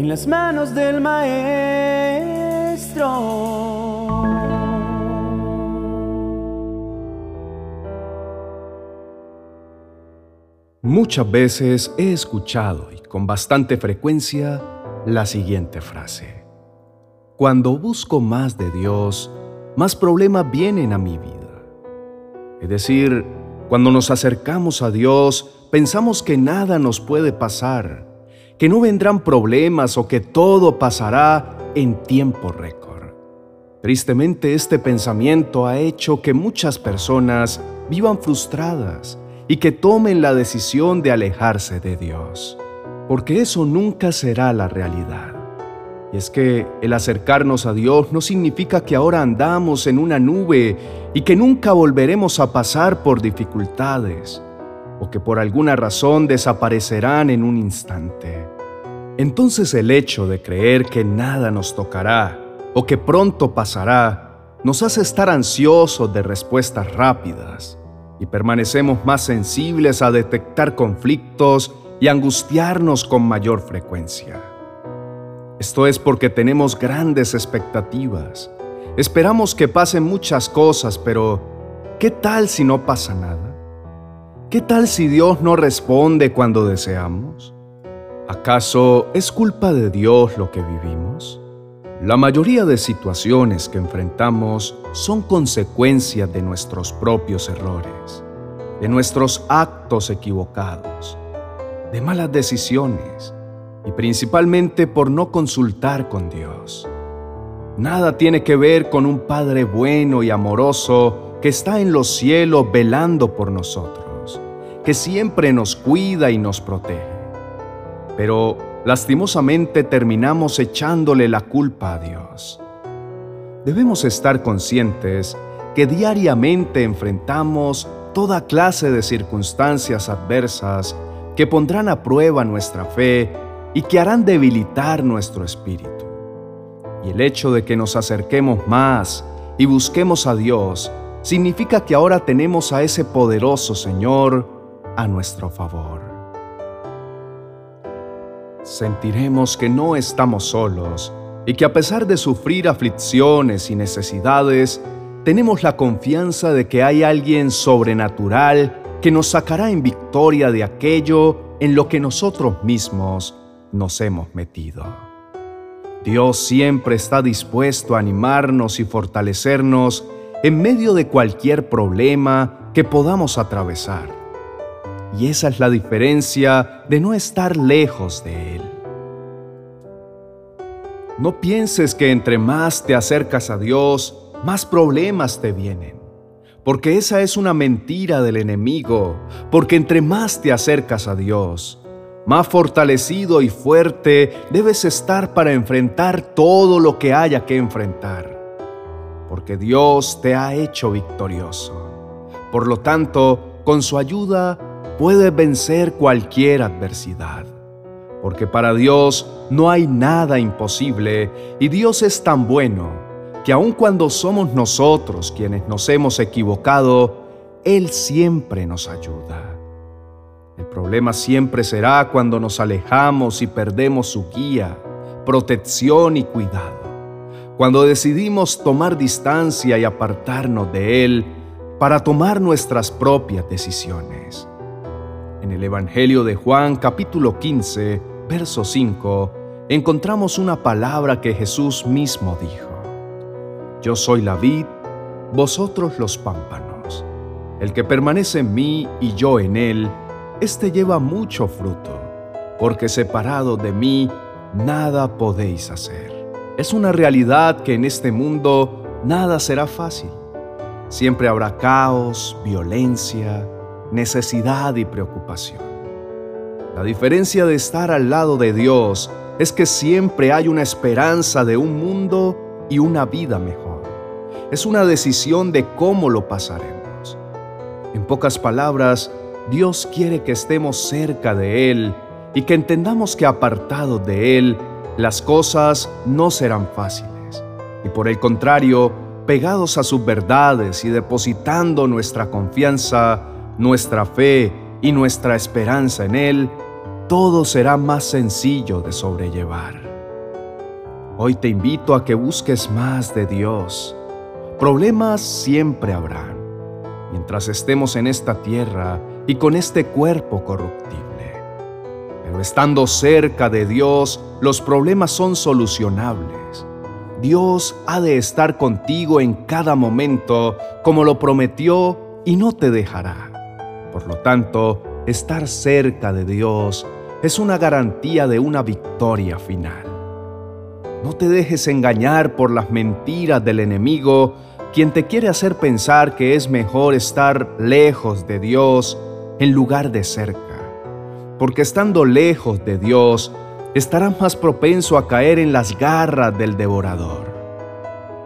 en las manos del Maestro. Muchas veces he escuchado y con bastante frecuencia la siguiente frase. Cuando busco más de Dios, más problemas vienen a mi vida. Es decir, cuando nos acercamos a Dios, pensamos que nada nos puede pasar, que no vendrán problemas o que todo pasará en tiempo récord. Tristemente este pensamiento ha hecho que muchas personas vivan frustradas y que tomen la decisión de alejarse de Dios, porque eso nunca será la realidad. Y es que el acercarnos a Dios no significa que ahora andamos en una nube y que nunca volveremos a pasar por dificultades o que por alguna razón desaparecerán en un instante. Entonces el hecho de creer que nada nos tocará o que pronto pasará nos hace estar ansiosos de respuestas rápidas y permanecemos más sensibles a detectar conflictos y angustiarnos con mayor frecuencia. Esto es porque tenemos grandes expectativas. Esperamos que pasen muchas cosas, pero ¿qué tal si no pasa nada? ¿Qué tal si Dios no responde cuando deseamos? ¿Acaso es culpa de Dios lo que vivimos? La mayoría de situaciones que enfrentamos son consecuencias de nuestros propios errores, de nuestros actos equivocados, de malas decisiones y principalmente por no consultar con Dios. Nada tiene que ver con un Padre bueno y amoroso que está en los cielos velando por nosotros, que siempre nos cuida y nos protege. Pero lastimosamente terminamos echándole la culpa a Dios. Debemos estar conscientes que diariamente enfrentamos toda clase de circunstancias adversas que pondrán a prueba nuestra fe y que harán debilitar nuestro espíritu. Y el hecho de que nos acerquemos más y busquemos a Dios significa que ahora tenemos a ese poderoso Señor a nuestro favor. Sentiremos que no estamos solos y que a pesar de sufrir aflicciones y necesidades, tenemos la confianza de que hay alguien sobrenatural que nos sacará en victoria de aquello en lo que nosotros mismos nos hemos metido. Dios siempre está dispuesto a animarnos y fortalecernos en medio de cualquier problema que podamos atravesar. Y esa es la diferencia de no estar lejos de Él. No pienses que entre más te acercas a Dios, más problemas te vienen. Porque esa es una mentira del enemigo, porque entre más te acercas a Dios, más fortalecido y fuerte debes estar para enfrentar todo lo que haya que enfrentar, porque Dios te ha hecho victorioso. Por lo tanto, con su ayuda puedes vencer cualquier adversidad, porque para Dios no hay nada imposible y Dios es tan bueno que aun cuando somos nosotros quienes nos hemos equivocado, Él siempre nos ayuda. El problema siempre será cuando nos alejamos y perdemos su guía, protección y cuidado. Cuando decidimos tomar distancia y apartarnos de Él para tomar nuestras propias decisiones. En el Evangelio de Juan capítulo 15, verso 5, encontramos una palabra que Jesús mismo dijo. Yo soy la vid, vosotros los pámpanos. El que permanece en mí y yo en él, éste lleva mucho fruto, porque separado de mí nada podéis hacer. Es una realidad que en este mundo nada será fácil. Siempre habrá caos, violencia, necesidad y preocupación. La diferencia de estar al lado de Dios es que siempre hay una esperanza de un mundo y una vida mejor. Es una decisión de cómo lo pasaremos. En pocas palabras, Dios quiere que estemos cerca de Él y que entendamos que apartados de Él, las cosas no serán fáciles. Y por el contrario, pegados a sus verdades y depositando nuestra confianza, nuestra fe y nuestra esperanza en Él, todo será más sencillo de sobrellevar. Hoy te invito a que busques más de Dios. Problemas siempre habrán, mientras estemos en esta tierra y con este cuerpo corruptible. Pero estando cerca de Dios, los problemas son solucionables. Dios ha de estar contigo en cada momento, como lo prometió, y no te dejará. Por lo tanto, estar cerca de Dios es una garantía de una victoria final. No te dejes engañar por las mentiras del enemigo, quien te quiere hacer pensar que es mejor estar lejos de Dios en lugar de cerca. Porque estando lejos de Dios, estarás más propenso a caer en las garras del devorador.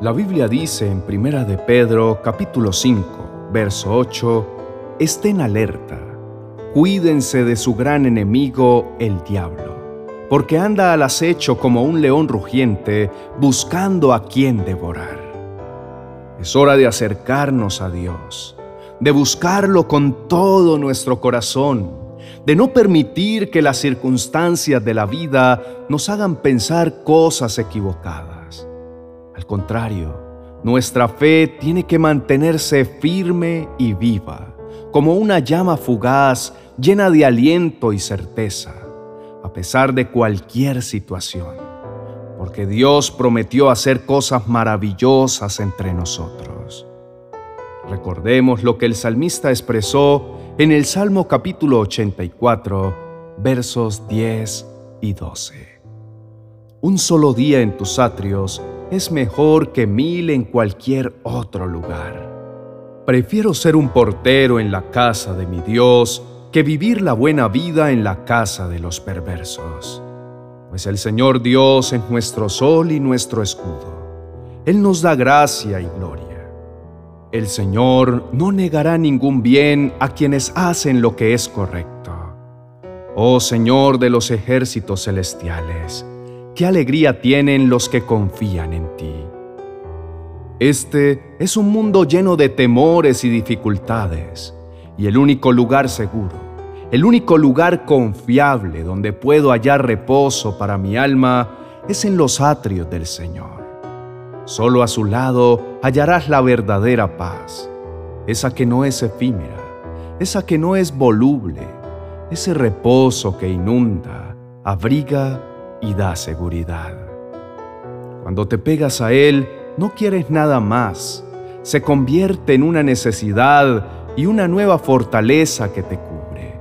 La Biblia dice en Primera de Pedro, capítulo 5, verso 8, estén alerta, cuídense de su gran enemigo, el diablo porque anda al acecho como un león rugiente, buscando a quien devorar. Es hora de acercarnos a Dios, de buscarlo con todo nuestro corazón, de no permitir que las circunstancias de la vida nos hagan pensar cosas equivocadas. Al contrario, nuestra fe tiene que mantenerse firme y viva, como una llama fugaz llena de aliento y certeza a pesar de cualquier situación, porque Dios prometió hacer cosas maravillosas entre nosotros. Recordemos lo que el salmista expresó en el Salmo capítulo 84, versos 10 y 12. Un solo día en tus atrios es mejor que mil en cualquier otro lugar. Prefiero ser un portero en la casa de mi Dios que vivir la buena vida en la casa de los perversos. Pues el Señor Dios es nuestro sol y nuestro escudo. Él nos da gracia y gloria. El Señor no negará ningún bien a quienes hacen lo que es correcto. Oh Señor de los ejércitos celestiales, qué alegría tienen los que confían en ti. Este es un mundo lleno de temores y dificultades, y el único lugar seguro el único lugar confiable donde puedo hallar reposo para mi alma es en los atrios del Señor. Solo a su lado hallarás la verdadera paz, esa que no es efímera, esa que no es voluble, ese reposo que inunda, abriga y da seguridad. Cuando te pegas a Él, no quieres nada más, se convierte en una necesidad y una nueva fortaleza que te cubre.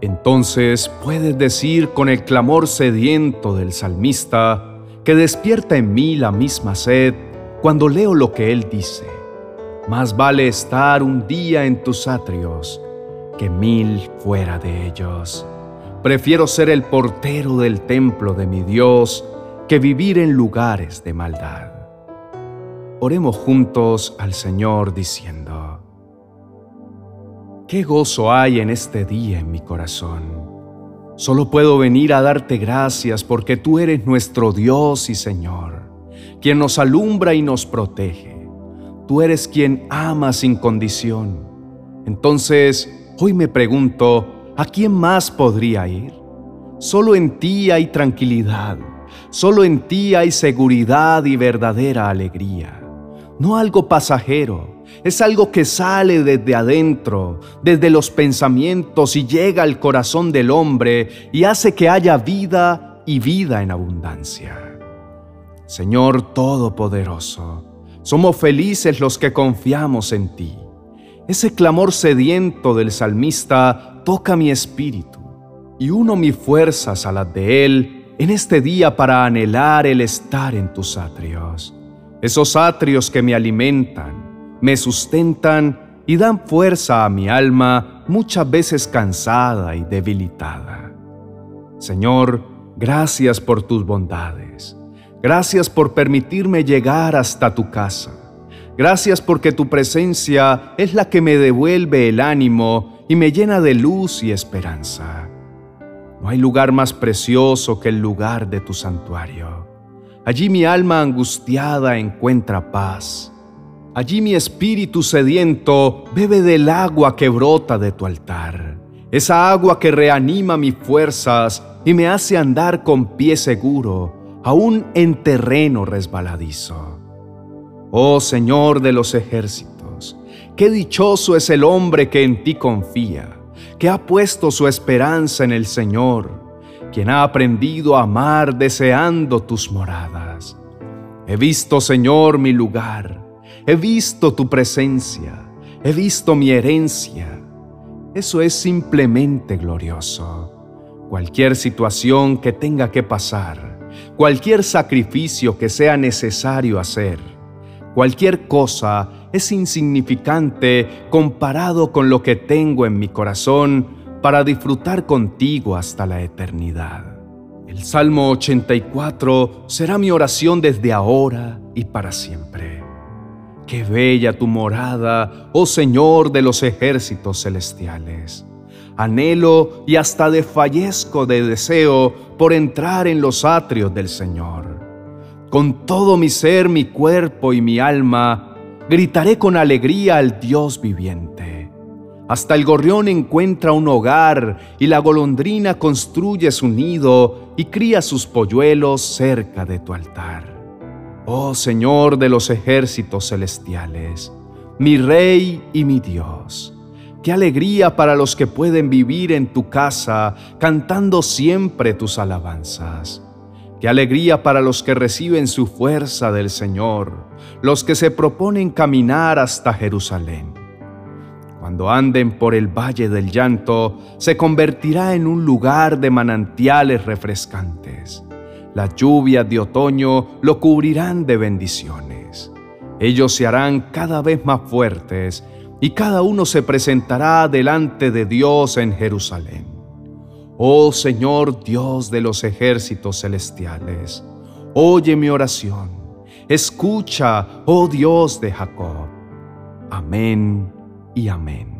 Entonces puedes decir con el clamor sediento del salmista, que despierta en mí la misma sed cuando leo lo que él dice. Más vale estar un día en tus atrios que mil fuera de ellos. Prefiero ser el portero del templo de mi Dios que vivir en lugares de maldad. Oremos juntos al Señor diciendo, Qué gozo hay en este día en mi corazón. Solo puedo venir a darte gracias porque tú eres nuestro Dios y Señor, quien nos alumbra y nos protege. Tú eres quien ama sin condición. Entonces, hoy me pregunto, ¿a quién más podría ir? Solo en ti hay tranquilidad, solo en ti hay seguridad y verdadera alegría, no algo pasajero es algo que sale desde adentro, desde los pensamientos y llega al corazón del hombre y hace que haya vida y vida en abundancia. Señor Todopoderoso, somos felices los que confiamos en ti. Ese clamor sediento del salmista toca mi espíritu y uno mis fuerzas a las de él en este día para anhelar el estar en tus atrios, esos atrios que me alimentan me sustentan y dan fuerza a mi alma muchas veces cansada y debilitada. Señor, gracias por tus bondades. Gracias por permitirme llegar hasta tu casa. Gracias porque tu presencia es la que me devuelve el ánimo y me llena de luz y esperanza. No hay lugar más precioso que el lugar de tu santuario. Allí mi alma angustiada encuentra paz. Allí mi espíritu sediento bebe del agua que brota de tu altar, esa agua que reanima mis fuerzas y me hace andar con pie seguro, aún en terreno resbaladizo. Oh Señor de los ejércitos, qué dichoso es el hombre que en ti confía, que ha puesto su esperanza en el Señor, quien ha aprendido a amar deseando tus moradas. He visto, Señor, mi lugar, he visto tu presencia, he visto mi herencia. Eso es simplemente glorioso. Cualquier situación que tenga que pasar, cualquier sacrificio que sea necesario hacer, cualquier cosa es insignificante comparado con lo que tengo en mi corazón para disfrutar contigo hasta la eternidad. El Salmo 84 será mi oración desde ahora y para siempre. Qué bella tu morada, oh Señor de los ejércitos celestiales. Anhelo y hasta desfallezco de deseo por entrar en los atrios del Señor. Con todo mi ser, mi cuerpo y mi alma, gritaré con alegría al Dios viviente. Hasta el gorrión encuentra un hogar y la golondrina construye su nido y cría sus polluelos cerca de tu altar. Oh Señor de los ejércitos celestiales, mi Rey y mi Dios, qué alegría para los que pueden vivir en tu casa cantando siempre tus alabanzas. Qué alegría para los que reciben su fuerza del Señor, los que se proponen caminar hasta Jerusalén. Cuando anden por el valle del llanto, se convertirá en un lugar de manantiales refrescantes. Las lluvias de otoño lo cubrirán de bendiciones. Ellos se harán cada vez más fuertes y cada uno se presentará delante de Dios en Jerusalén. Oh Señor Dios de los ejércitos celestiales, oye mi oración, escucha, oh Dios de Jacob. Amén y amén.